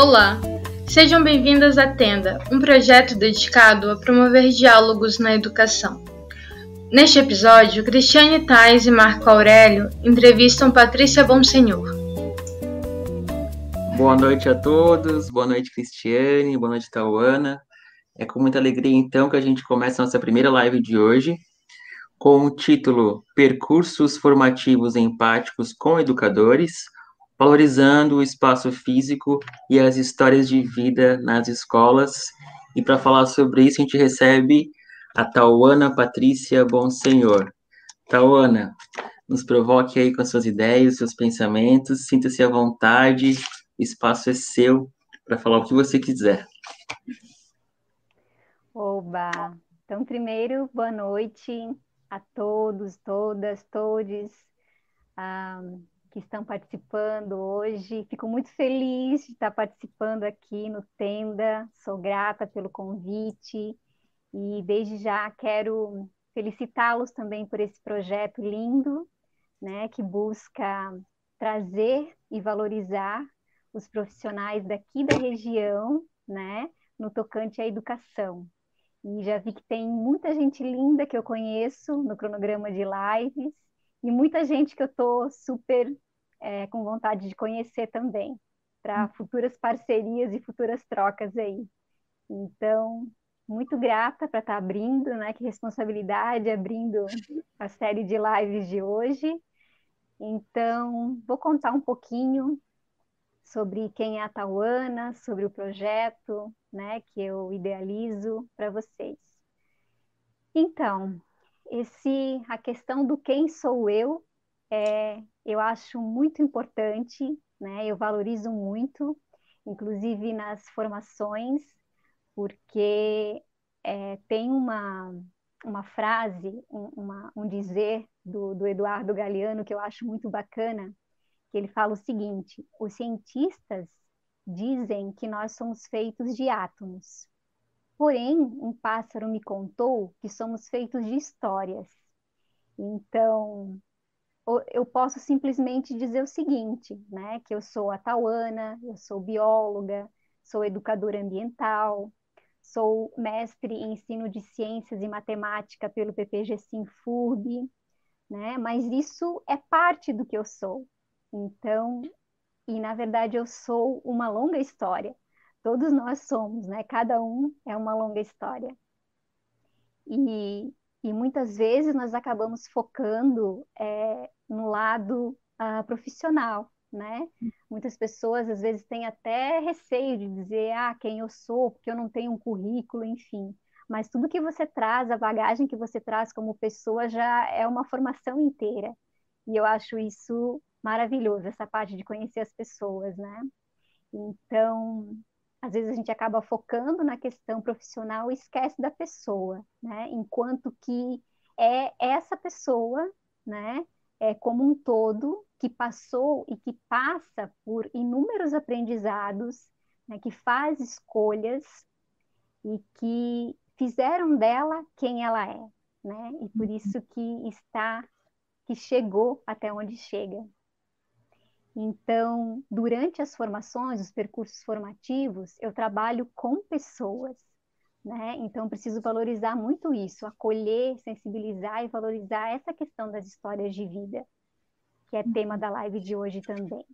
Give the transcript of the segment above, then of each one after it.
Olá, sejam bem-vindas à Tenda, um projeto dedicado a promover diálogos na educação. Neste episódio, Cristiane Tais e Marco Aurélio entrevistam Patrícia Bonsenhor. Boa noite a todos, boa noite Cristiane, boa noite Tauana. É com muita alegria então que a gente começa a nossa primeira live de hoje, com o título Percursos Formativos Empáticos com Educadores, valorizando o espaço físico e as histórias de vida nas escolas. E para falar sobre isso, a gente recebe a Tauana Patrícia Bonsenhor. Tauana, nos provoque aí com suas ideias, seus pensamentos, sinta-se à vontade, o espaço é seu para falar o que você quiser. Oba! Então, primeiro, boa noite a todos, todas, todes. Um, que estão participando hoje. Fico muito feliz de estar participando aqui no Tenda. Sou grata pelo convite e desde já quero felicitá-los também por esse projeto lindo, né, que busca trazer e valorizar os profissionais daqui da região, né, no tocante à educação. E já vi que tem muita gente linda que eu conheço no cronograma de lives e muita gente que eu estou super é, com vontade de conhecer também, para hum. futuras parcerias e futuras trocas aí. Então, muito grata para estar tá abrindo, né? Que responsabilidade abrindo a série de lives de hoje. Então, vou contar um pouquinho sobre quem é a Tauana, sobre o projeto, né, que eu idealizo para vocês. Então, esse a questão do quem sou eu é, eu acho muito importante, né? Eu valorizo muito, inclusive nas formações, porque é, tem uma, uma frase, um, uma, um dizer do, do Eduardo Galeano que eu acho muito bacana, que ele fala o seguinte: os cientistas dizem que nós somos feitos de átomos. Porém, um pássaro me contou que somos feitos de histórias. Então, eu posso simplesmente dizer o seguinte, né? Que eu sou a Tauana, eu sou bióloga, sou educadora ambiental, sou mestre em ensino de ciências e matemática pelo PPG Sinfurb, né? Mas isso é parte do que eu sou. Então, e na verdade eu sou uma longa história. Todos nós somos, né? Cada um é uma longa história. E, e muitas vezes nós acabamos focando é, no lado uh, profissional, né? Muitas pessoas às vezes têm até receio de dizer, ah, quem eu sou, porque eu não tenho um currículo, enfim. Mas tudo que você traz, a bagagem que você traz como pessoa já é uma formação inteira. E eu acho isso maravilhoso, essa parte de conhecer as pessoas, né? Então, às vezes a gente acaba focando na questão profissional e esquece da pessoa, né? Enquanto que é essa pessoa, né? é, como um todo, que passou e que passa por inúmeros aprendizados, né, que faz escolhas e que fizeram dela quem ela é, né? E por uhum. isso que está, que chegou até onde chega. Então, durante as formações, os percursos formativos, eu trabalho com pessoas, né? Então, preciso valorizar muito isso, acolher, sensibilizar e valorizar essa questão das histórias de vida, que é tema da live de hoje também.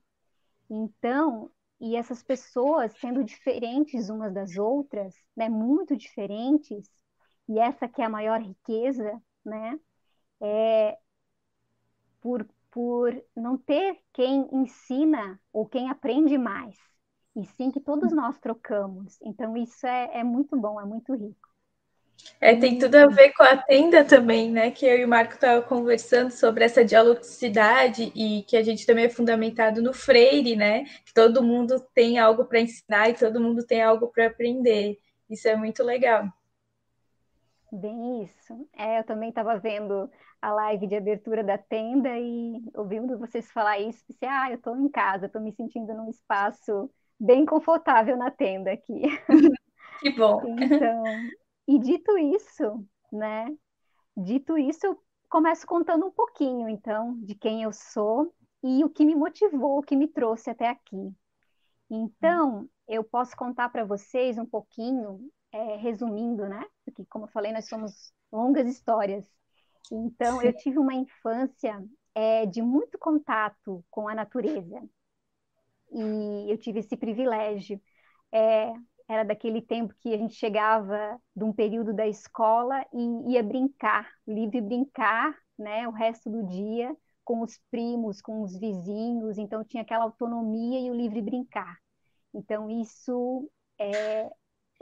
Então, e essas pessoas sendo diferentes umas das outras, né, muito diferentes, e essa que é a maior riqueza, né, é por, por não ter quem ensina ou quem aprende mais, e sim que todos nós trocamos. Então, isso é, é muito bom, é muito rico. É, tem tudo a ver com a tenda também, né? Que eu e o Marco estavam conversando sobre essa dialogicidade e que a gente também é fundamentado no Freire, né? Que todo mundo tem algo para ensinar e todo mundo tem algo para aprender. Isso é muito legal. Bem isso. É, eu também estava vendo a live de abertura da tenda e ouvindo vocês falar isso, pensei, ah, eu estou em casa, estou me sentindo num espaço bem confortável na tenda aqui. Que bom. Então, e dito isso, né? Dito isso, eu começo contando um pouquinho, então, de quem eu sou e o que me motivou, o que me trouxe até aqui. Então, eu posso contar para vocês um pouquinho, é, resumindo, né? Porque, como eu falei, nós somos longas histórias. Então, Sim. eu tive uma infância é, de muito contato com a natureza. E eu tive esse privilégio. É, era daquele tempo que a gente chegava de um período da escola e ia brincar, livre brincar, né, o resto do dia com os primos, com os vizinhos, então tinha aquela autonomia e o livre brincar. Então isso é,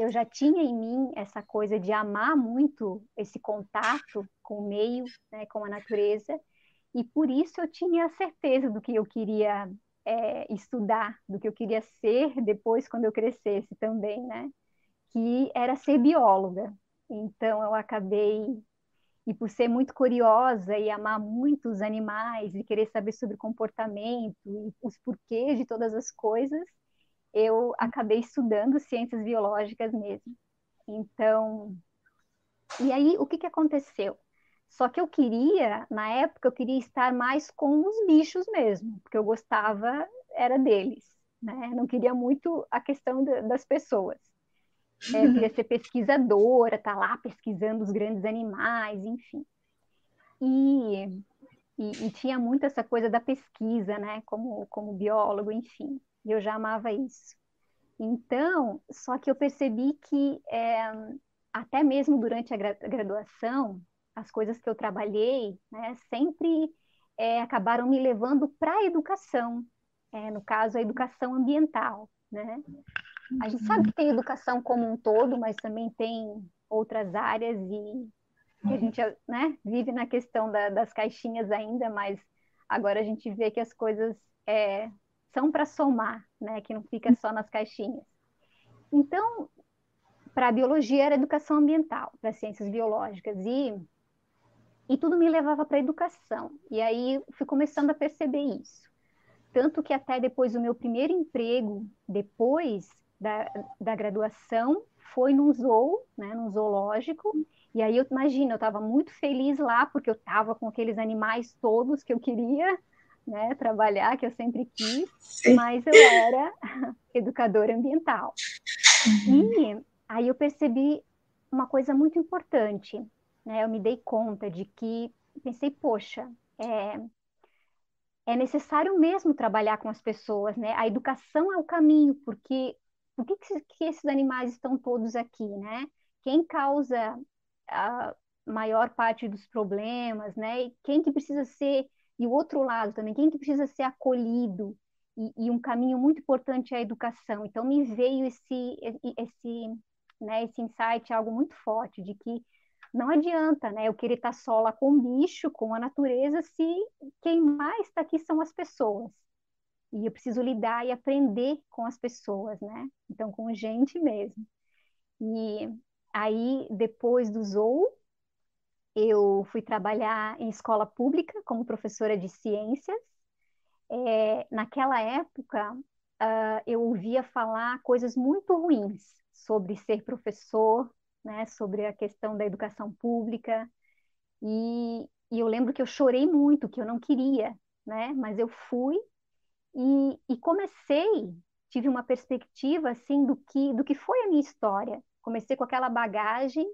eu já tinha em mim essa coisa de amar muito esse contato com o meio, né, com a natureza, e por isso eu tinha certeza do que eu queria é, estudar, do que eu queria ser depois quando eu crescesse também, né? Que era ser bióloga. Então eu acabei e por ser muito curiosa e amar muito os animais e querer saber sobre comportamento e os porquês de todas as coisas, eu acabei estudando ciências biológicas mesmo. Então, e aí o que, que aconteceu? Só que eu queria, na época, eu queria estar mais com os bichos mesmo, porque eu gostava, era deles, né? Não queria muito a questão das pessoas. É, eu queria ser pesquisadora, estar tá lá pesquisando os grandes animais, enfim. E, e, e, tinha muito essa coisa da pesquisa, né? Como, como biólogo, enfim. E eu já amava isso. Então, só que eu percebi que é, até mesmo durante a graduação, as coisas que eu trabalhei, né, sempre é, acabaram me levando para a educação, é, no caso, a educação ambiental, né? A gente sabe que tem educação como um todo, mas também tem outras áreas e a gente né, vive na questão da, das caixinhas ainda, mas agora a gente vê que as coisas é, são para somar, né, que não fica só nas caixinhas. Então, para a biologia era educação ambiental, para ciências biológicas, e e tudo me levava para a educação. E aí fui começando a perceber isso. Tanto que até depois o meu primeiro emprego, depois da, da graduação, foi num zoo, né, num zoológico. E aí eu imagino, eu estava muito feliz lá, porque eu estava com aqueles animais todos que eu queria né, trabalhar, que eu sempre quis, Sim. mas eu era educadora ambiental. Uhum. E aí eu percebi uma coisa muito importante, né, eu me dei conta de que pensei, poxa, é, é necessário mesmo trabalhar com as pessoas, né? A educação é o caminho, porque por que, que esses animais estão todos aqui, né? Quem causa a maior parte dos problemas, né? E quem que precisa ser e o outro lado também, quem que precisa ser acolhido e, e um caminho muito importante é a educação. Então me veio esse esse né, esse insight algo muito forte de que não adianta, né? Eu querer estar só lá com o bicho, com a natureza, se quem mais está aqui são as pessoas. E eu preciso lidar e aprender com as pessoas, né? Então, com gente mesmo. E aí, depois do Zou, eu fui trabalhar em escola pública como professora de ciências. É, naquela época, uh, eu ouvia falar coisas muito ruins sobre ser professor, né, sobre a questão da educação pública. E, e, eu lembro que eu chorei muito, que eu não queria, né, mas eu fui e, e comecei, tive uma perspectiva assim do que do que foi a minha história. Comecei com aquela bagagem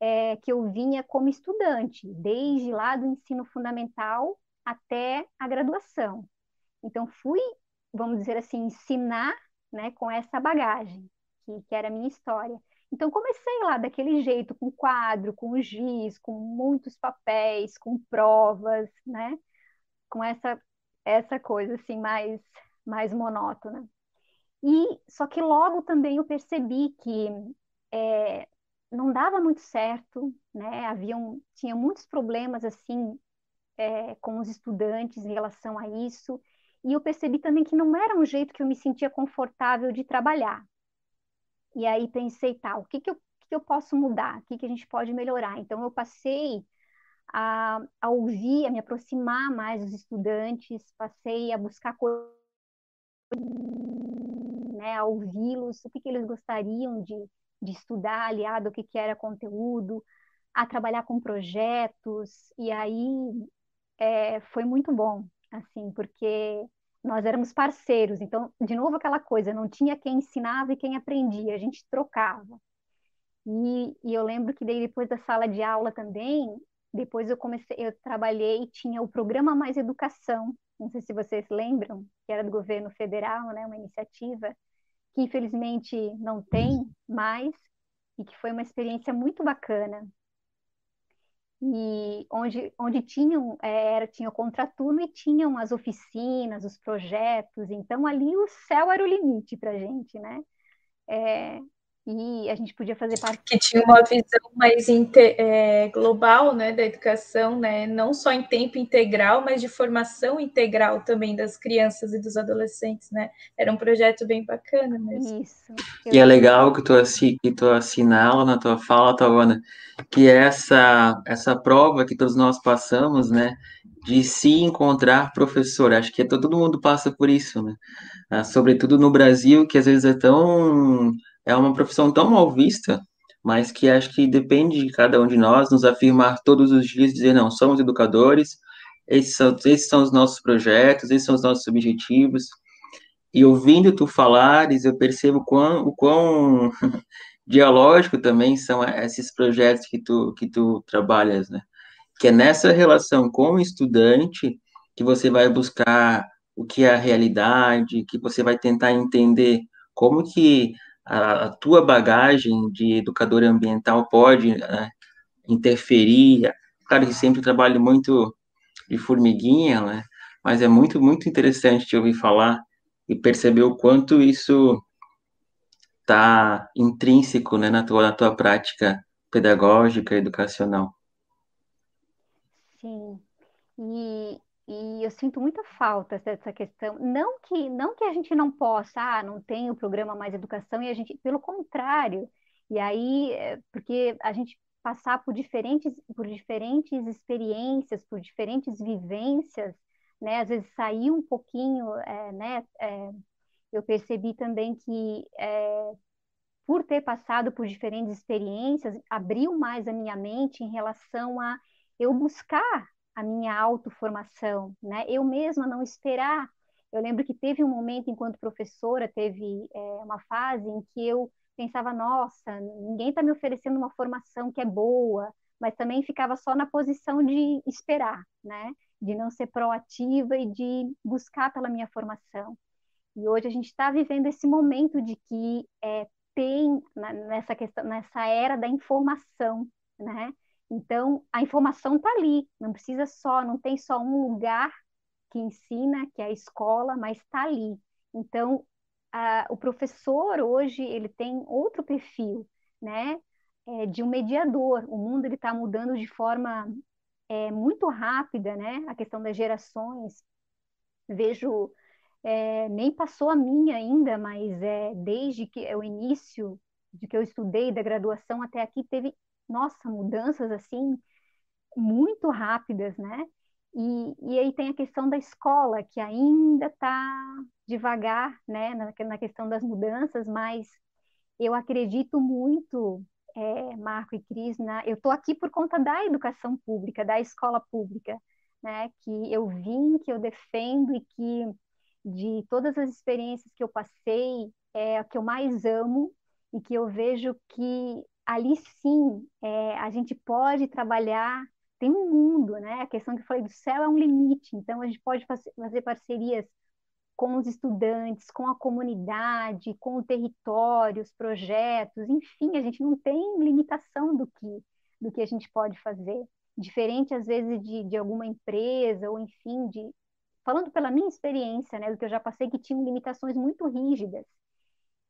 é, que eu vinha como estudante, desde lá do ensino fundamental até a graduação. Então fui, vamos dizer assim, ensinar, né, com essa bagagem que, que era a minha história. Então comecei lá daquele jeito, com quadro, com giz, com muitos papéis, com provas, né? Com essa essa coisa assim mais mais monótona. E só que logo também eu percebi que é, não dava muito certo, né? Haviam tinha muitos problemas assim é, com os estudantes em relação a isso. E eu percebi também que não era um jeito que eu me sentia confortável de trabalhar. E aí pensei, tá, o que, que, eu, que eu posso mudar? O que, que a gente pode melhorar? Então, eu passei a, a ouvir, a me aproximar mais dos estudantes, passei a buscar coisas, né, a ouvi-los, o que, que eles gostariam de, de estudar, aliado ao que, que era conteúdo, a trabalhar com projetos, e aí é, foi muito bom, assim, porque nós éramos parceiros, então, de novo aquela coisa, não tinha quem ensinava e quem aprendia, a gente trocava. E, e eu lembro que daí depois da sala de aula também, depois eu comecei, eu trabalhei, tinha o programa Mais Educação, não sei se vocês lembram, que era do governo federal, né, uma iniciativa que infelizmente não tem mais e que foi uma experiência muito bacana. E onde, onde tinham, é, era, tinha o contraturno e tinham as oficinas, os projetos, então ali o céu era o limite para a gente, né? É, e a gente podia fazer parte. Que tinha uma visão mais inter, é, global né, da educação, né, não só em tempo integral, mas de formação integral também das crianças e dos adolescentes. Né? Era um projeto bem bacana mesmo. Isso. E é legal que tu, que tu assinala na tua fala, Tawana, que essa, essa prova que todos nós passamos, né, de se encontrar professor. Acho que todo mundo passa por isso, né? Ah, sobretudo no Brasil, que às vezes é tão é uma profissão tão mal vista, mas que acho que depende de cada um de nós nos afirmar todos os dias, dizer, não, somos educadores, esses são, esses são os nossos projetos, esses são os nossos objetivos. E ouvindo tu falares, eu percebo quão, o quão dialógico também são esses projetos que tu, que tu trabalhas, né? Que é nessa relação com o estudante que você vai buscar o que é a realidade, que você vai tentar entender como que a, a tua bagagem de educador ambiental pode né, interferir. Claro que sempre trabalho muito de formiguinha, né? Mas é muito, muito interessante te ouvir falar e perceber o quanto isso está intrínseco né, na, tua, na tua prática pedagógica, educacional. Sim, e, e eu sinto muita falta dessa questão. Não que, não que a gente não possa, ah, não tem o programa Mais Educação, e a gente, pelo contrário, e aí, é, porque a gente passar por diferentes, por diferentes experiências, por diferentes vivências, né? Às vezes sair um pouquinho, é, né? É, eu percebi também que é, por ter passado por diferentes experiências, abriu mais a minha mente em relação a eu buscar a minha autoformação, né? Eu mesma não esperar. Eu lembro que teve um momento, enquanto professora, teve é, uma fase em que eu pensava, nossa, ninguém está me oferecendo uma formação que é boa, mas também ficava só na posição de esperar, né? De não ser proativa e de buscar pela minha formação. E hoje a gente está vivendo esse momento de que é, tem nessa questão, nessa era da informação, né? Então, a informação está ali, não precisa só, não tem só um lugar que ensina, que é a escola, mas está ali. Então, a, o professor hoje, ele tem outro perfil, né, é, de um mediador. O mundo ele está mudando de forma é, muito rápida, né, a questão das gerações. Vejo, é, nem passou a minha ainda, mas é, desde que é o início de que eu estudei da graduação até aqui, teve nossa, mudanças assim muito rápidas, né? E, e aí tem a questão da escola, que ainda está devagar, né, na, na questão das mudanças, mas eu acredito muito, é, Marco e Cris, na, eu estou aqui por conta da educação pública, da escola pública, né, que eu vim, que eu defendo e que de todas as experiências que eu passei, é a que eu mais amo e que eu vejo que ali sim é, a gente pode trabalhar, tem um mundo, né? A questão que eu falei do céu é um limite, então a gente pode fazer parcerias com os estudantes, com a comunidade, com o território, os projetos, enfim, a gente não tem limitação do que, do que a gente pode fazer. Diferente, às vezes, de, de alguma empresa, ou enfim, de. Falando pela minha experiência, né, do que eu já passei, que tinham limitações muito rígidas.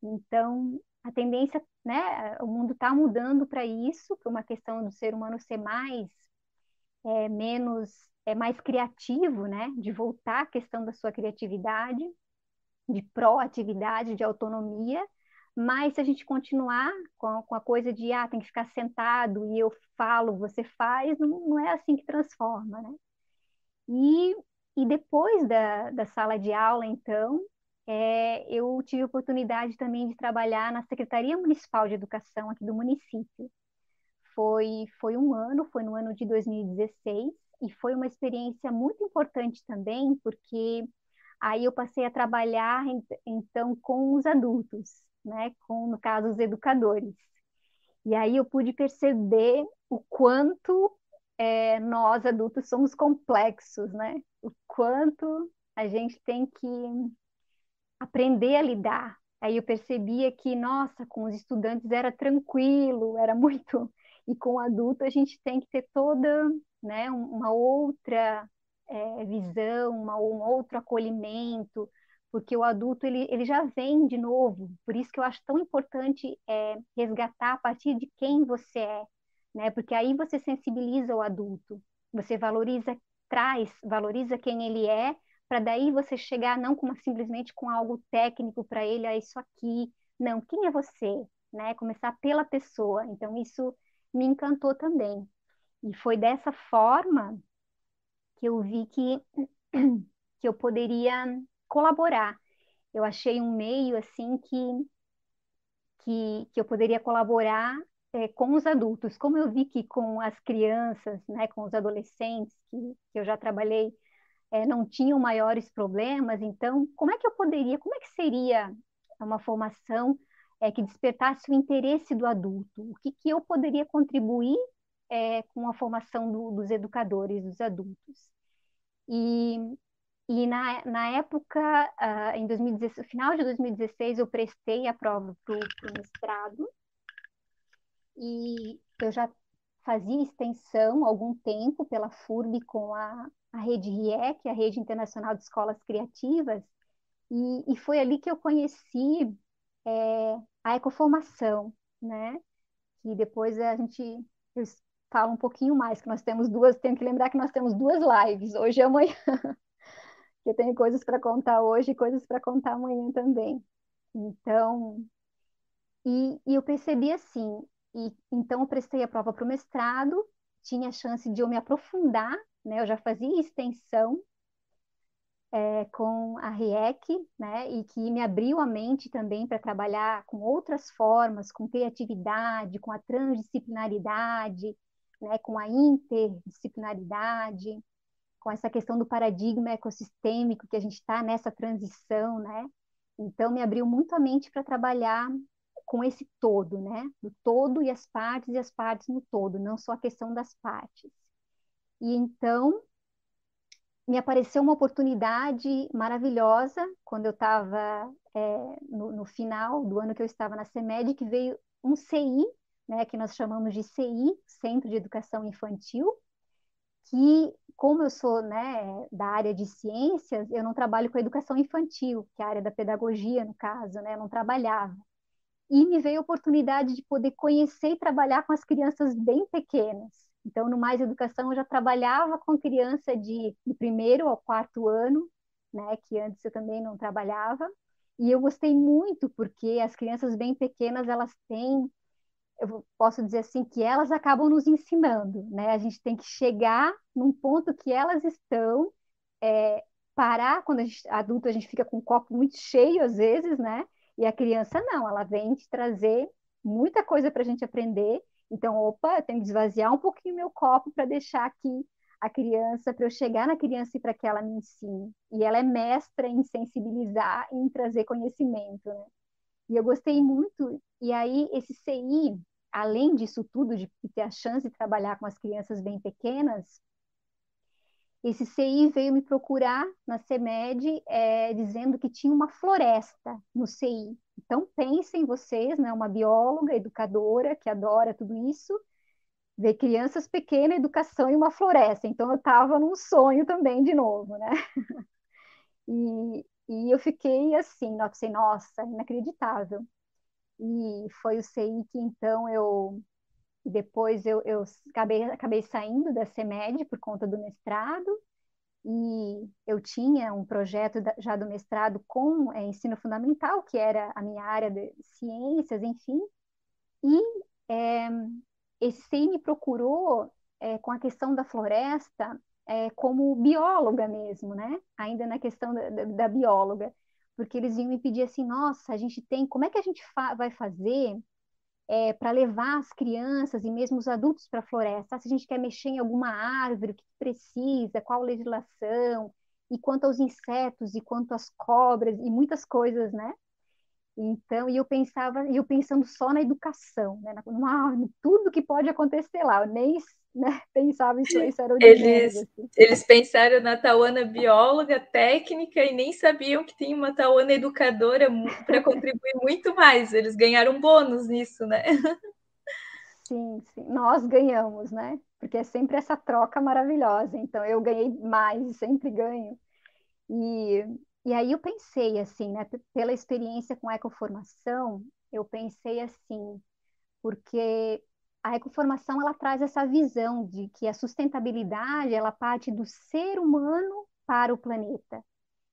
Então, a tendência, né, o mundo está mudando para isso, para uma questão do ser humano ser mais, é, menos, é mais criativo, né, de voltar à questão da sua criatividade, de proatividade, de autonomia, mas se a gente continuar com, com a coisa de, ah, tem que ficar sentado e eu falo, você faz, não, não é assim que transforma, né? E, e depois da, da sala de aula, então, é, eu tive a oportunidade também de trabalhar na Secretaria Municipal de Educação aqui do município. Foi, foi um ano, foi no ano de 2016, e foi uma experiência muito importante também, porque Aí eu passei a trabalhar então com os adultos, né, com no caso os educadores. E aí eu pude perceber o quanto é, nós adultos somos complexos, né? O quanto a gente tem que aprender a lidar. Aí eu percebia que, nossa, com os estudantes era tranquilo, era muito. E com o adulto a gente tem que ter toda né, uma outra é, visão, uma, um outro acolhimento, porque o adulto ele, ele já vem de novo. Por isso que eu acho tão importante é, resgatar a partir de quem você é, né? Porque aí você sensibiliza o adulto, você valoriza, traz, valoriza quem ele é para daí você chegar não com simplesmente com algo técnico para ele, é isso aqui, não, quem é você, né? Começar pela pessoa. Então isso me encantou também. E foi dessa forma que eu vi que que eu poderia colaborar. Eu achei um meio assim que que, que eu poderia colaborar é, com os adultos. Como eu vi que com as crianças, né, com os adolescentes que, que eu já trabalhei é, não tinham maiores problemas, então como é que eu poderia, como é que seria uma formação é, que despertasse o interesse do adulto? O que, que eu poderia contribuir é, com a formação do, dos educadores, dos adultos? E, e na, na época, uh, em 2016, no final de 2016, eu prestei a prova para o mestrado e eu já fazia extensão algum tempo pela FURB com a, a rede RIEC, a Rede Internacional de Escolas Criativas, e, e foi ali que eu conheci é, a ecoformação, né? Que depois a gente fala um pouquinho mais, que nós temos duas, tenho que lembrar que nós temos duas lives, hoje e amanhã, que eu tenho coisas para contar hoje e coisas para contar amanhã também. Então, e, e eu percebi assim, e então eu prestei a prova para o mestrado, tinha a chance de eu me aprofundar né? Eu já fazia extensão é, com a RIEC, né? E que me abriu a mente também para trabalhar com outras formas, com criatividade, com a transdisciplinaridade, né? Com a interdisciplinaridade, com essa questão do paradigma ecossistêmico que a gente está nessa transição, né? Então me abriu muito a mente para trabalhar com esse todo, né? Do todo e as partes e as partes no todo, não só a questão das partes. E então me apareceu uma oportunidade maravilhosa quando eu estava é, no, no, final do ano que eu estava na CEMED, que veio um CI, né, que nós chamamos de CI, Centro de Educação Infantil, que, como eu sou né, da área de ciências, eu não trabalho com educação infantil, que é a área da pedagogia, no caso, né, eu não trabalhava. E me veio a oportunidade de poder conhecer e trabalhar com as crianças bem pequenas. Então, no Mais Educação, eu já trabalhava com criança de, de primeiro ao quarto ano, né, que antes eu também não trabalhava, e eu gostei muito porque as crianças bem pequenas, elas têm, eu posso dizer assim, que elas acabam nos ensinando, né? A gente tem que chegar num ponto que elas estão, é, parar, quando a gente, adulto a gente fica com o copo muito cheio às vezes, né? E a criança não, ela vem te trazer muita coisa para a gente aprender então, opa, eu tenho que esvaziar um pouquinho meu copo para deixar aqui a criança, para eu chegar na criança e para que ela me ensine. E ela é mestra em sensibilizar e em trazer conhecimento, né? E eu gostei muito. E aí, esse CI, além disso tudo, de ter a chance de trabalhar com as crianças bem pequenas, esse CI veio me procurar na CEMED é, dizendo que tinha uma floresta no CI. Então, pensem vocês, né, uma bióloga, educadora, que adora tudo isso, ver crianças pequenas, educação e uma floresta. Então, eu estava num sonho também, de novo, né? e, e eu fiquei assim, pensei, nossa, inacreditável. E foi o CI que, então, eu depois eu, eu acabei, acabei saindo da CEMED por conta do mestrado, e eu tinha um projeto já do mestrado com é, ensino fundamental, que era a minha área de ciências, enfim, e é, esse me procurou é, com a questão da floresta é, como bióloga mesmo, né? Ainda na questão da, da, da bióloga, porque eles iam me pedir assim, nossa, a gente tem, como é que a gente fa vai fazer é, para levar as crianças e mesmo os adultos para a floresta. Se a gente quer mexer em alguma árvore, o que precisa, qual legislação. e quanto aos insetos, e quanto às cobras, e muitas coisas, né? Então, e eu pensava, e eu pensando só na educação, né? Na, tudo que pode acontecer lá, eu nem né, pensava isso, isso era o eles, assim. eles pensaram na Tauana bióloga, técnica, e nem sabiam que tinha uma Tauana educadora para contribuir muito mais. Eles ganharam bônus nisso, né? Sim, sim, nós ganhamos, né? Porque é sempre essa troca maravilhosa. Então, eu ganhei mais, sempre ganho. E e aí eu pensei assim, né, pela experiência com ecoformação, eu pensei assim, porque a ecoformação ela traz essa visão de que a sustentabilidade ela parte do ser humano para o planeta.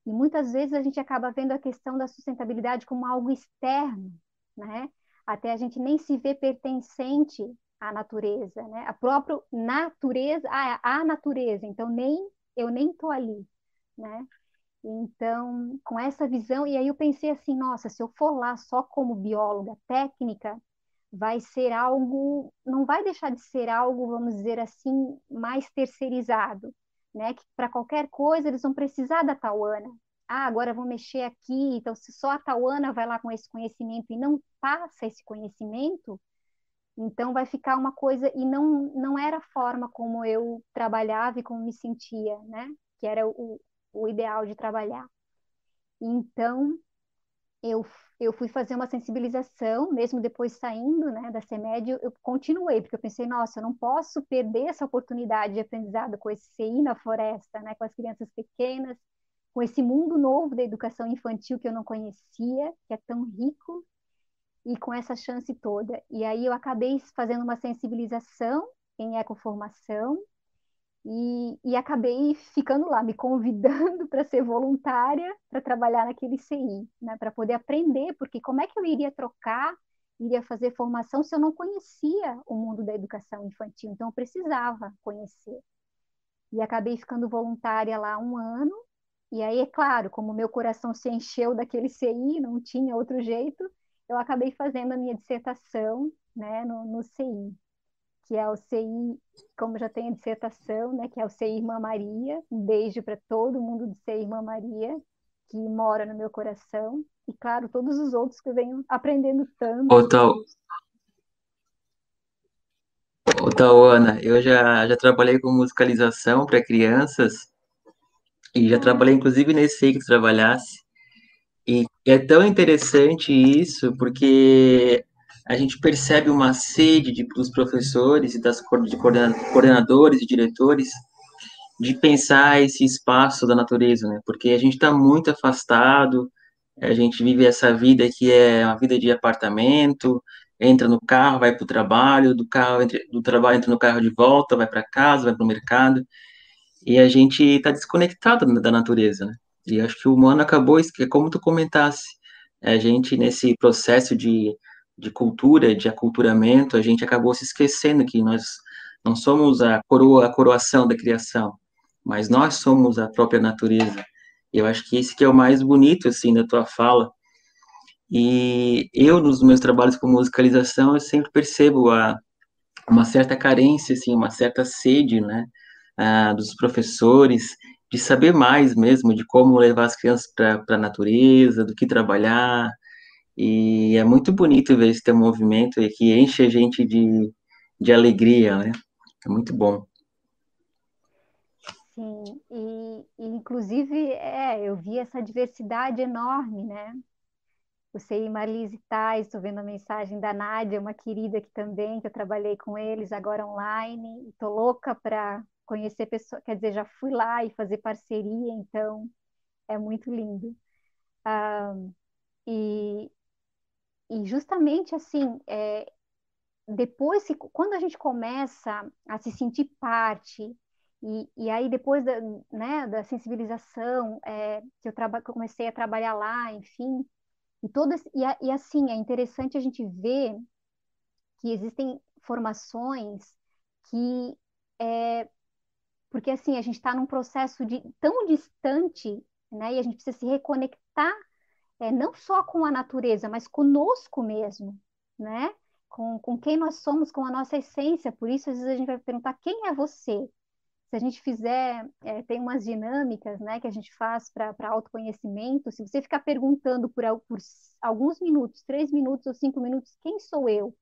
E muitas vezes a gente acaba vendo a questão da sustentabilidade como algo externo, né? Até a gente nem se vê pertencente à natureza, né? A própria natureza, a, a natureza. Então nem eu nem estou ali, né? Então, com essa visão, e aí eu pensei assim, nossa, se eu for lá só como bióloga técnica, vai ser algo, não vai deixar de ser algo, vamos dizer assim, mais terceirizado, né? Que para qualquer coisa eles vão precisar da Tauana. Ah, agora vou mexer aqui, então se só a Tauana vai lá com esse conhecimento e não passa esse conhecimento, então vai ficar uma coisa e não não era a forma como eu trabalhava e como me sentia, né? Que era o, o ideal de trabalhar. Então, eu, eu fui fazer uma sensibilização, mesmo depois saindo né, da CEMED, eu continuei, porque eu pensei, nossa, eu não posso perder essa oportunidade de aprendizado com esse CI na floresta, né, com as crianças pequenas, com esse mundo novo da educação infantil que eu não conhecia, que é tão rico, e com essa chance toda. E aí eu acabei fazendo uma sensibilização em ecoformação, e, e acabei ficando lá, me convidando para ser voluntária para trabalhar naquele CI, né, para poder aprender, porque como é que eu iria trocar, iria fazer formação se eu não conhecia o mundo da educação infantil? Então eu precisava conhecer. E acabei ficando voluntária lá um ano. E aí, é claro, como meu coração se encheu daquele CI, não tinha outro jeito, eu acabei fazendo a minha dissertação né, no, no CI que é o CI, como já tem a dissertação, né, que é o CI Irmã Maria. Um beijo para todo mundo do CI Irmã Maria, que mora no meu coração. E, claro, todos os outros que eu venho aprendendo tanto. Ô, Tal... Ô, Tauana, eu já, já trabalhei com musicalização para crianças e já ah. trabalhei, inclusive, nesse aí que tu trabalhasse. E é tão interessante isso, porque a gente percebe uma sede de, dos professores e das de coordenadores e diretores de pensar esse espaço da natureza, né? Porque a gente está muito afastado, a gente vive essa vida que é uma vida de apartamento, entra no carro, vai para o trabalho, do carro do trabalho entra no carro de volta, vai para casa, vai para o mercado, e a gente está desconectado da natureza, né? E acho que o humano acabou, é como tu comentasse, a gente nesse processo de de cultura, de aculturamento, a gente acabou se esquecendo que nós não somos a coroa, a coroação da criação, mas nós somos a própria natureza. Eu acho que esse que é o mais bonito, assim, da tua fala. E eu, nos meus trabalhos com musicalização, eu sempre percebo a, uma certa carência, assim, uma certa sede, né, dos professores, de saber mais mesmo, de como levar as crianças para a natureza, do que trabalhar, e é muito bonito ver esse teu movimento e que enche a gente de, de alegria, né? É muito bom. Sim, e, e inclusive é, eu vi essa diversidade enorme, né? Eu sei Marlise Tais, estou vendo a mensagem da Nádia, uma querida aqui também, que eu trabalhei com eles agora online, estou louca para conhecer pessoas, quer dizer, já fui lá e fazer parceria, então é muito lindo. Ah, e, e justamente assim, é, depois, quando a gente começa a se sentir parte, e, e aí depois da, né, da sensibilização, é, que eu, traba, que eu comecei a trabalhar lá, enfim, e, todas, e, e assim, é interessante a gente ver que existem formações que é, porque assim a gente está num processo de tão distante, né? E a gente precisa se reconectar é, não só com a natureza, mas conosco mesmo, né? Com, com quem nós somos, com a nossa essência. Por isso, às vezes, a gente vai perguntar quem é você? se a gente fizer, é, tem umas dinâmicas, né, que a gente faz para autoconhecimento, se você ficar perguntando por, por alguns minutos, três minutos ou cinco minutos, quem sou eu?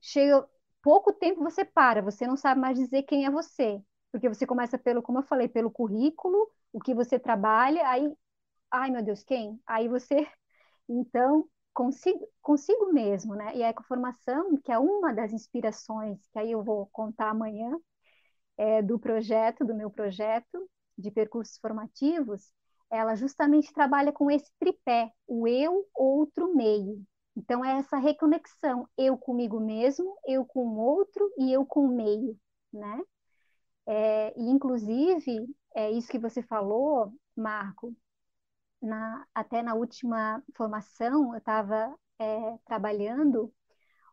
Chega pouco tempo você para, você não sabe mais dizer quem é você, porque você começa pelo, como eu falei, pelo currículo, o que você trabalha, aí, ai meu Deus, quem? Aí você, então, consigo, consigo mesmo, né? E a ecoformação, que é uma das inspirações, que aí eu vou contar amanhã, é, do projeto, do meu projeto de percursos formativos, ela justamente trabalha com esse tripé, o eu, outro, meio. Então, é essa reconexão, eu comigo mesmo, eu com o outro e eu com o meio, né? É, e, inclusive, é isso que você falou, Marco, na, até na última formação, eu estava é, trabalhando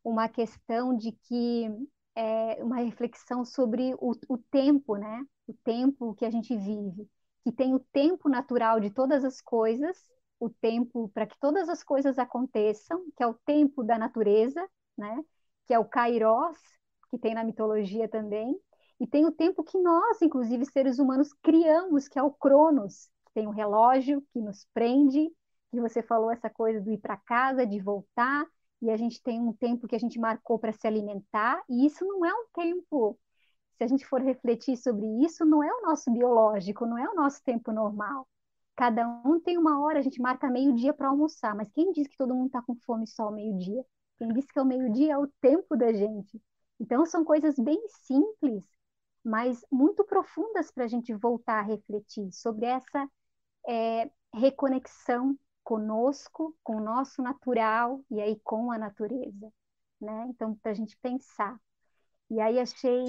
uma questão de que é, uma reflexão sobre o, o tempo, né? O tempo que a gente vive, que tem o tempo natural de todas as coisas, o tempo para que todas as coisas aconteçam, que é o tempo da natureza, né? Que é o kairos, que tem na mitologia também, e tem o tempo que nós, inclusive seres humanos, criamos, que é o cronos, tem um relógio que nos prende, que você falou essa coisa do ir para casa, de voltar, e a gente tem um tempo que a gente marcou para se alimentar, e isso não é um tempo, se a gente for refletir sobre isso, não é o nosso biológico, não é o nosso tempo normal. Cada um tem uma hora, a gente marca meio-dia para almoçar, mas quem diz que todo mundo está com fome só ao meio-dia? Quem diz que é o meio-dia é o tempo da gente. Então, são coisas bem simples, mas muito profundas para a gente voltar a refletir sobre essa é, reconexão conosco, com o nosso natural e aí com a natureza, né? Então, para a gente pensar. E aí achei.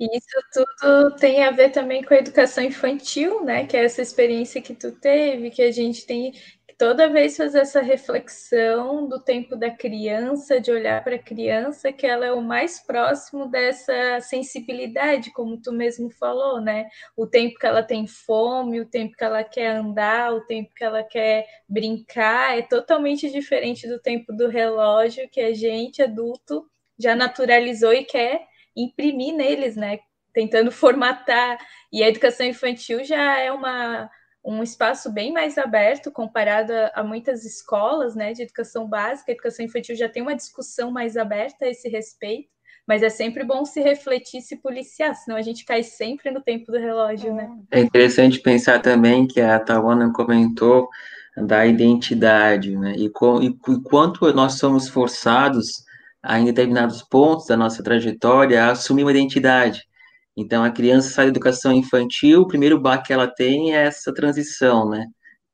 Isso tudo tem a ver também com a educação infantil, né? Que é essa experiência que tu teve, que a gente tem toda vez fazer essa reflexão do tempo da criança, de olhar para a criança, que ela é o mais próximo dessa sensibilidade, como tu mesmo falou, né? O tempo que ela tem fome, o tempo que ela quer andar, o tempo que ela quer brincar, é totalmente diferente do tempo do relógio que a gente, adulto, já naturalizou e quer imprimir neles, né? Tentando formatar. E a educação infantil já é uma um espaço bem mais aberto comparado a, a, muitas escolas né, de educação básica. A educação infantil já tem uma discussão mais aberta a esse respeito, mas é sempre bom se refletir, se policiar, senão a gente cai sempre no tempo do relógio, né? É interessante pensar também que a Tawana comentou da identidade, né? E, com, e, e quanto nós somos forçados a, em determinados pontos da nossa trajetória a assumir uma identidade. Então, a criança sai da educação infantil, o primeiro baque que ela tem é essa transição, né?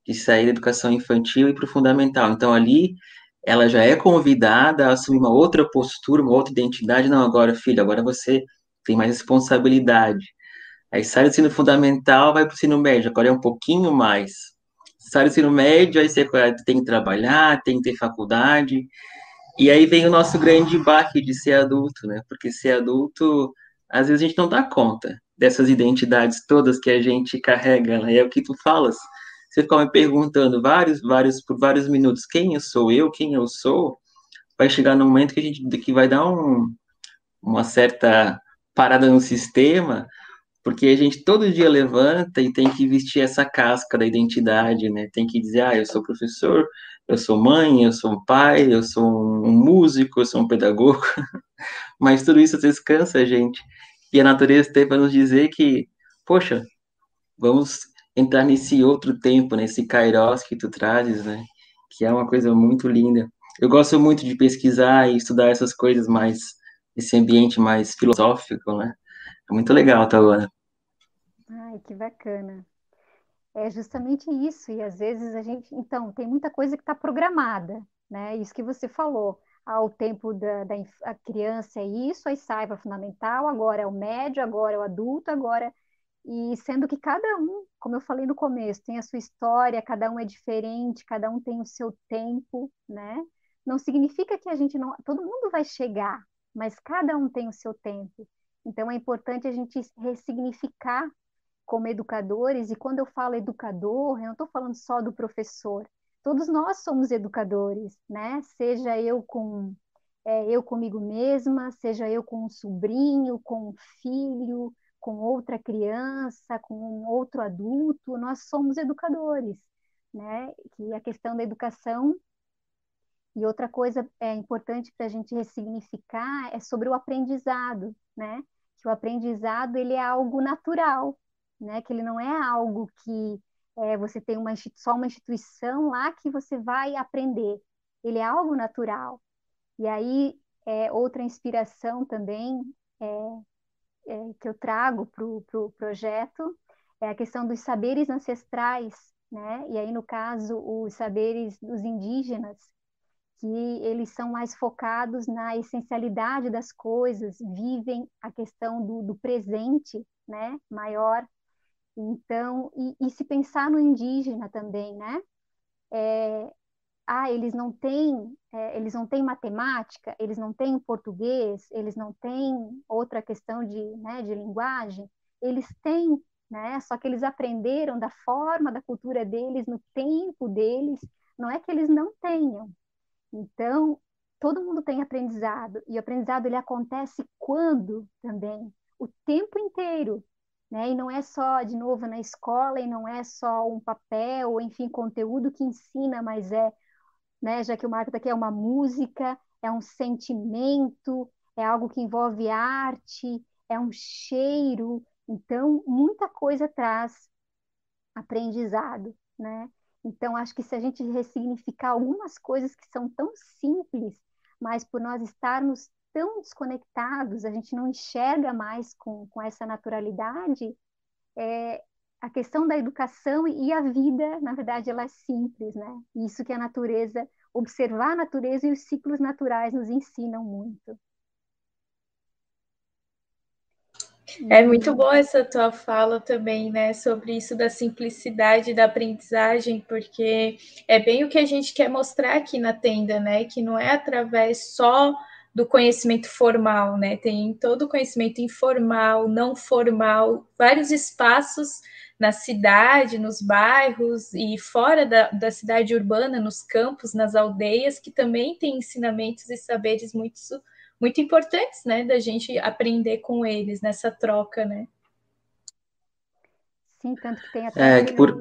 De sair da educação infantil e para o fundamental. Então, ali, ela já é convidada a assumir uma outra postura, uma outra identidade. Não, agora, filho, agora você tem mais responsabilidade. Aí sai do ensino fundamental, vai para o ensino médio, agora é um pouquinho mais. Sai do ensino médio, aí você tem que trabalhar, tem que ter faculdade. E aí vem o nosso grande baque de ser adulto, né? Porque ser adulto às vezes a gente não dá conta dessas identidades todas que a gente carrega, né? é o que tu falas. Você fica me perguntando vários, vários, por vários minutos, quem eu sou eu, quem eu sou, vai chegar no momento que a gente que vai dar um, uma certa parada no sistema, porque a gente todo dia levanta e tem que vestir essa casca da identidade, né? Tem que dizer, ah, eu sou professor, eu sou mãe, eu sou pai, eu sou um músico, eu sou um pedagogo. Mas tudo isso descansa a gente. E a natureza tem para nos dizer que, poxa, vamos entrar nesse outro tempo, nesse kairos que tu trazes, né? Que é uma coisa muito linda. Eu gosto muito de pesquisar e estudar essas coisas mais, esse ambiente mais filosófico, né? É muito legal, Tawana. Ai, que bacana. É justamente isso. E às vezes a gente. Então, tem muita coisa que está programada, né? Isso que você falou ao tempo da, da a criança é isso, aí sai para fundamental, agora é o médio, agora é o adulto, agora e sendo que cada um, como eu falei no começo, tem a sua história, cada um é diferente, cada um tem o seu tempo, né? Não significa que a gente não, todo mundo vai chegar, mas cada um tem o seu tempo. Então é importante a gente ressignificar como educadores, e quando eu falo educador, eu não estou falando só do professor, todos nós somos educadores, né? Seja eu com é, eu comigo mesma, seja eu com um sobrinho, com um filho, com outra criança, com um outro adulto, nós somos educadores, né? Que a questão da educação e outra coisa é importante para a gente ressignificar é sobre o aprendizado, né? Que o aprendizado ele é algo natural, né? Que ele não é algo que é, você tem uma só uma instituição lá que você vai aprender. Ele é algo natural. E aí é, outra inspiração também é, é, que eu trago para o pro projeto é a questão dos saberes ancestrais, né? E aí no caso os saberes dos indígenas que eles são mais focados na essencialidade das coisas, vivem a questão do, do presente, né, maior. Então, e, e, se pensar no indígena também, né? É, ah, eles não têm, é, eles não têm matemática, eles não têm português, eles não têm outra questão de, né, de linguagem, eles têm, né? Só que eles aprenderam da forma da cultura deles, no tempo deles. Não é que eles não tenham, então, todo mundo tem aprendizado, e o aprendizado ele acontece quando também? O tempo inteiro, né? E não é só, de novo, na escola, e não é só um papel, enfim, conteúdo que ensina, mas é, né, já que o Marco está aqui, é uma música, é um sentimento, é algo que envolve arte, é um cheiro, então muita coisa traz aprendizado, né? Então, acho que se a gente ressignificar algumas coisas que são tão simples, mas por nós estarmos tão desconectados, a gente não enxerga mais com, com essa naturalidade, é, a questão da educação e a vida, na verdade, ela é simples, né? Isso que a natureza, observar a natureza e os ciclos naturais nos ensinam muito. É muito boa essa tua fala também, né, sobre isso da simplicidade da aprendizagem, porque é bem o que a gente quer mostrar aqui na tenda, né, que não é através só do conhecimento formal, né, tem todo o conhecimento informal, não formal, vários espaços na cidade, nos bairros e fora da, da cidade urbana, nos campos, nas aldeias, que também tem ensinamentos e saberes muito muito importantes, né, da gente aprender com eles nessa troca, né? Sim, tanto que tem até, é, que por...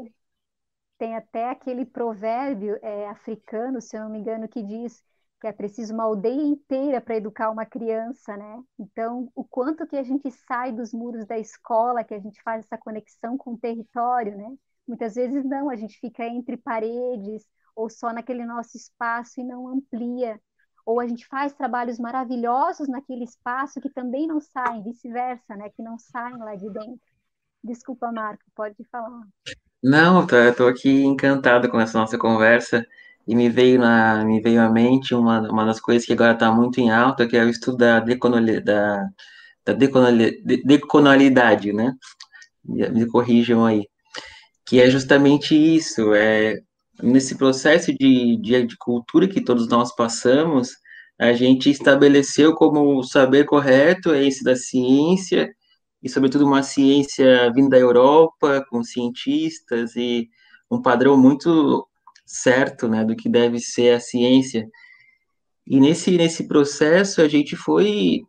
tem até aquele provérbio é, africano, se eu não me engano, que diz que é preciso uma aldeia inteira para educar uma criança, né? Então, o quanto que a gente sai dos muros da escola, que a gente faz essa conexão com o território, né? Muitas vezes não, a gente fica entre paredes ou só naquele nosso espaço e não amplia ou a gente faz trabalhos maravilhosos naquele espaço que também não saem, vice-versa, né? Que não saem lá de dentro. Desculpa, Marco, pode falar. Não, estou aqui encantado com essa nossa conversa e me veio na me veio à mente uma, uma das coisas que agora está muito em alta, que é o estudo da, deconali, da, da deconali, deconalidade, né? Me, me corrijam aí. Que é justamente isso, é nesse processo de, de, de, cultura que todos nós passamos, a gente estabeleceu como o saber correto é esse da ciência, e sobretudo uma ciência vinda da Europa, com cientistas, e um padrão muito certo né, do que deve ser a ciência. E nesse, nesse processo a gente foi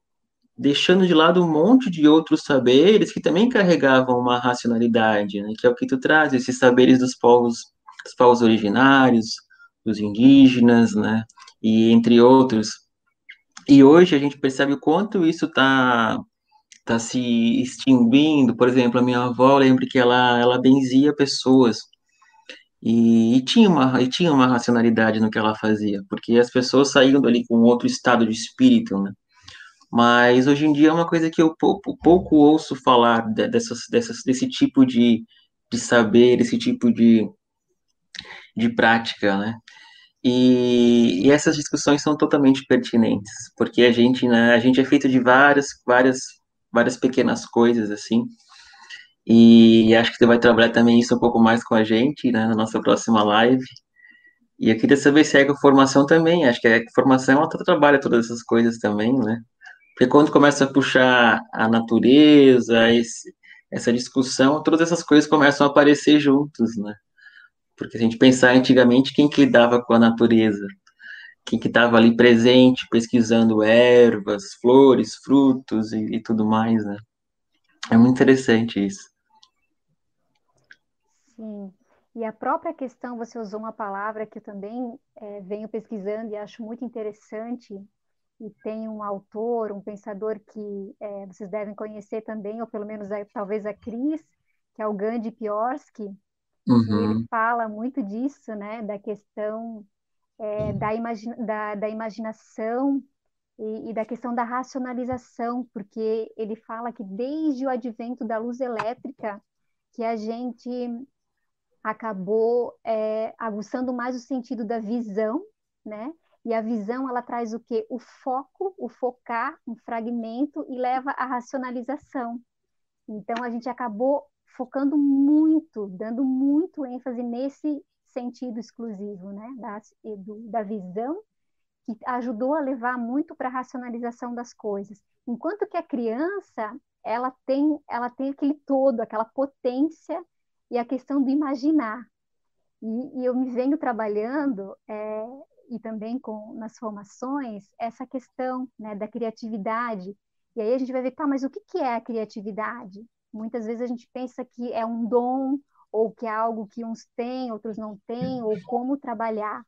deixando de lado um monte de outros saberes que também carregavam uma racionalidade, né, que é o que tu traz, esses saberes dos povos dos povos originários, dos indígenas, né, e entre outros. E hoje a gente percebe o quanto isso está tá se extinguindo. Por exemplo, a minha avó, lembro que ela, ela benzia pessoas, e, e, tinha uma, e tinha uma racionalidade no que ela fazia, porque as pessoas saíam dali com outro estado de espírito, né? Mas hoje em dia é uma coisa que eu pouco, pouco ouço falar dessas, dessas, desse tipo de, de saber, esse tipo de, de prática, né? E, e, essas discussões são totalmente pertinentes, porque a gente, né, a gente é feito de várias, várias, várias pequenas coisas, assim, e acho que você vai trabalhar também isso um pouco mais com a gente, né, na nossa próxima live. E eu queria saber se é a formação também, acho que a formação ela trabalha todas essas coisas também, né? Porque quando começa a puxar a natureza, esse, essa discussão, todas essas coisas começam a aparecer juntos, né? Porque a gente pensar antigamente, quem que lidava com a natureza? Quem que estava ali presente, pesquisando ervas, flores, frutos e, e, tudo mais, né? É muito interessante isso. Sim. E a própria questão, você usou uma palavra que eu também é, venho pesquisando e acho muito interessante, e tem um autor, um pensador que é, vocês devem conhecer também, ou pelo menos a, talvez a Cris, que é o Gandhi Piorsky, uhum. ele fala muito disso, né, da questão é, da, da, da, imaginação e, e da questão da racionalização, porque ele fala que desde o advento da luz elétrica, que a gente acabou é, aguçando mais o sentido da visão, né? E a visão ela traz o que? O foco, o focar, um fragmento e leva à racionalização. Então a gente acabou focando muito, dando muito ênfase nesse sentido exclusivo, né? Da, do, da visão que ajudou a levar muito para a racionalização das coisas. Enquanto que a criança ela tem ela tem aquele todo, aquela potência e a questão do imaginar. E, e eu me venho trabalhando, é, e também com nas formações, essa questão né, da criatividade. E aí a gente vai ver, tá, mas o que, que é a criatividade? Muitas vezes a gente pensa que é um dom, ou que é algo que uns têm, outros não têm, ou como trabalhar.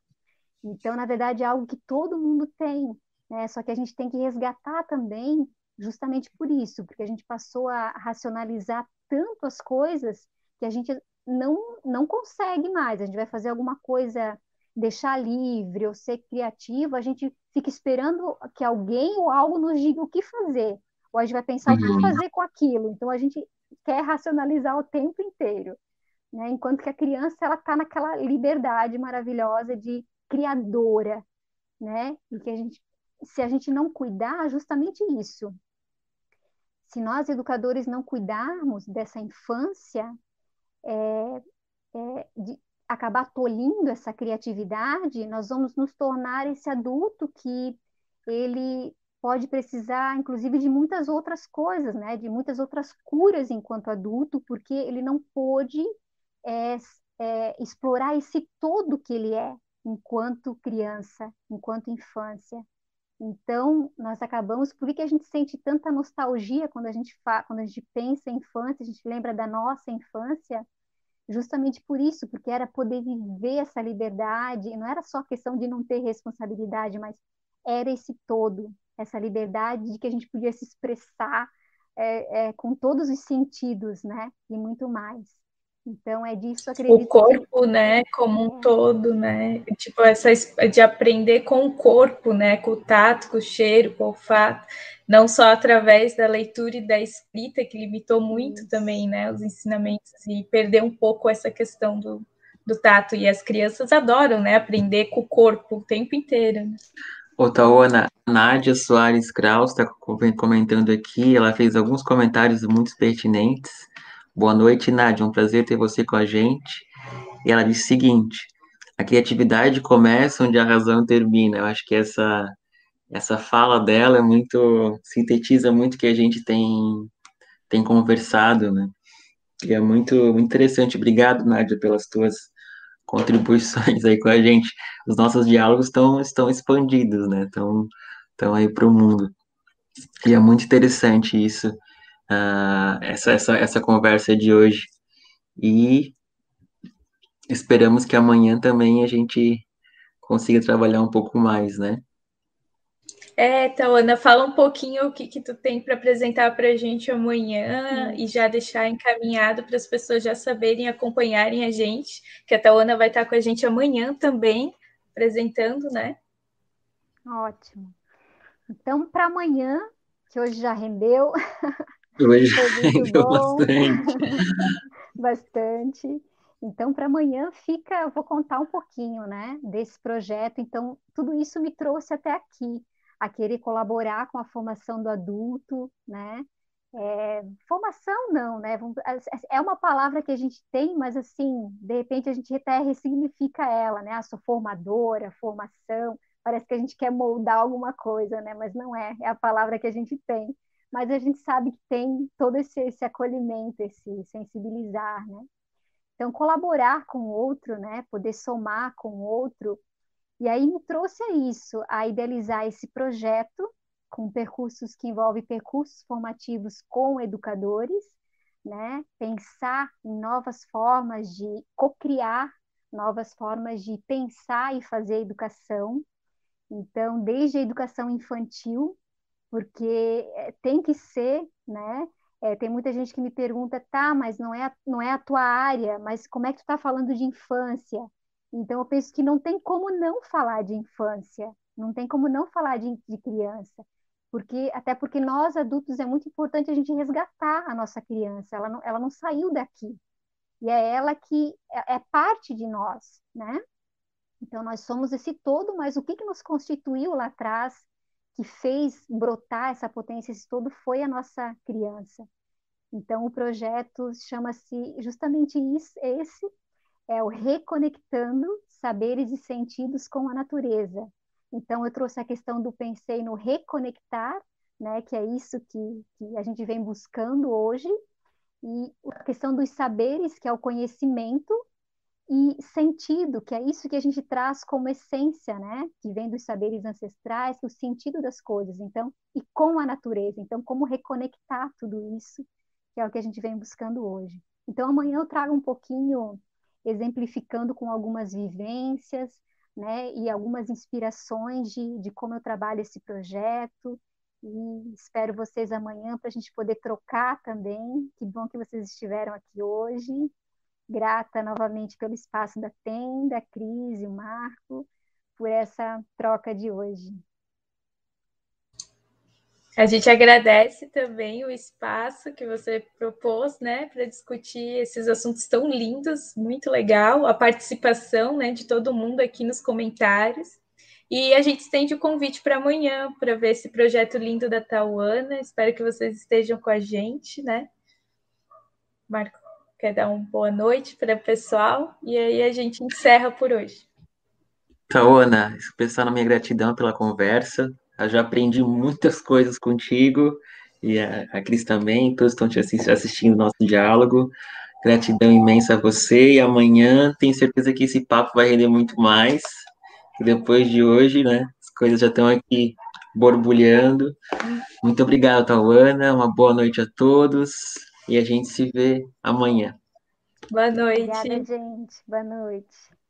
Então, na verdade, é algo que todo mundo tem, né? Só que a gente tem que resgatar também, justamente por isso, porque a gente passou a racionalizar tanto as coisas que a gente não, não consegue mais. A gente vai fazer alguma coisa, deixar livre ou ser criativo, a gente fica esperando que alguém ou algo nos diga o que fazer. Ou a gente vai pensar uhum. o que uhum. fazer com aquilo. Então a gente quer racionalizar o tempo inteiro. Né? Enquanto que a criança ela está naquela liberdade maravilhosa de criadora, né? E que a gente, se a gente não cuidar, justamente isso. Se nós educadores não cuidarmos dessa infância, é, é, de acabar tolhindo essa criatividade, nós vamos nos tornar esse adulto que ele pode precisar, inclusive, de muitas outras coisas, né? De muitas outras curas enquanto adulto, porque ele não pôde é, é, explorar esse todo que ele é enquanto criança, enquanto infância. Então, nós acabamos, por que a gente sente tanta nostalgia quando a gente fa, quando a gente pensa em infância, a gente lembra da nossa infância? Justamente por isso, porque era poder viver essa liberdade, não era só questão de não ter responsabilidade, mas era esse todo, essa liberdade de que a gente podia se expressar é, é, com todos os sentidos, né? E muito mais. Então é disso acredito. O corpo, que... né, como um é. todo, né? Tipo essa de aprender com o corpo, né, com o tato, com o cheiro, com o olfato, não só através da leitura e da escrita que limitou muito Isso. também, né, os ensinamentos e perder um pouco essa questão do, do tato e as crianças adoram, né, aprender com o corpo o tempo inteiro. Né? Taona, Nádia Soares Kraus está comentando aqui, ela fez alguns comentários muito pertinentes. Boa noite, Nádia. Um prazer ter você com a gente. E ela disse o seguinte: a criatividade começa onde a razão termina. Eu acho que essa essa fala dela é muito sintetiza muito o que a gente tem tem conversado, né? E é muito, muito interessante. Obrigado, Nádia, pelas tuas contribuições aí com a gente. Os nossos diálogos estão estão expandidos, né? Estão estão aí para o mundo. E é muito interessante isso uh, essa, essa, essa conversa de hoje. E esperamos que amanhã também a gente consiga trabalhar um pouco mais, né? É, então, Ana, fala um pouquinho o que, que tu tem para apresentar para a gente amanhã hum. e já deixar encaminhado para as pessoas já saberem, acompanharem a gente, que a Tawana vai estar com a gente amanhã também, apresentando, né? Ótimo. Então, para amanhã, que hoje já rendeu, Hoje rendeu bastante. bastante. Então, para amanhã fica, eu vou contar um pouquinho, né, desse projeto. Então, tudo isso me trouxe até aqui, a querer colaborar com a formação do adulto, né? É, formação não, né? É uma palavra que a gente tem, mas assim, de repente a gente até ressignifica ela, né? A ah, sua formadora, formação, parece que a gente quer moldar alguma coisa, né? Mas não é, é a palavra que a gente tem mas a gente sabe que tem todo esse, esse acolhimento, esse sensibilizar, né? Então, colaborar com o outro, né? Poder somar com o outro. E aí me trouxe a isso, a idealizar esse projeto com percursos que envolvem percursos formativos com educadores, né? Pensar em novas formas de co-criar, novas formas de pensar e fazer educação. Então, desde a educação infantil, porque eh, tem que ser, né? É, tem muita gente que me pergunta, tá, mas não é, não é a tua área, mas como é que tu está falando de infância? Então, eu penso que não tem como não falar de infância, não tem como não falar de, de criança, porque até porque nós adultos é muito importante a gente resgatar a nossa criança, ela não, ela não saiu daqui, e é ela que é, é parte de nós, né? Então, nós somos esse todo, mas o que, que nos constituiu lá atrás, que fez brotar essa potência, esse todo, foi a nossa criança. Então, o projeto chama-se justamente isso, esse, é o Reconectando Saberes e Sentidos com a Natureza. Então, eu trouxe a questão do pensei no reconectar, né, que é isso que, que a gente vem buscando hoje, e a questão dos saberes, que é o conhecimento, e sentido, que é isso que a gente traz como essência, né? Que vem dos saberes ancestrais, o sentido das coisas, então, e com a natureza. Então, como reconectar tudo isso, que é o que a gente vem buscando hoje. Então, amanhã eu trago um pouquinho, exemplificando com algumas vivências, né? E algumas inspirações de, de como eu trabalho esse projeto. E espero vocês amanhã para a gente poder trocar também. Que bom que vocês estiveram aqui hoje. Grata novamente pelo espaço da Tenda, a Cris o Marco, por essa troca de hoje. A gente agradece também o espaço que você propôs, né, para discutir esses assuntos tão lindos, muito legal, a participação, né, de todo mundo aqui nos comentários. E a gente estende o convite para amanhã, para ver esse projeto lindo da Tauana. Espero que vocês estejam com a gente, né? Marco quer dar uma boa noite para o pessoal e aí a gente encerra por hoje. Taona, expressar a minha gratidão pela conversa. Eu já aprendi muitas coisas contigo e a, a Cris também, todos estão te assistindo nosso diálogo. Gratidão imensa a você e amanhã tenho certeza que esse papo vai render muito mais. E depois de hoje, né, as coisas já estão aqui borbulhando. Muito obrigado, Tauana. Uma boa noite a todos e a gente se vê amanhã. Boa noite. Obrigada, gente. Boa noite.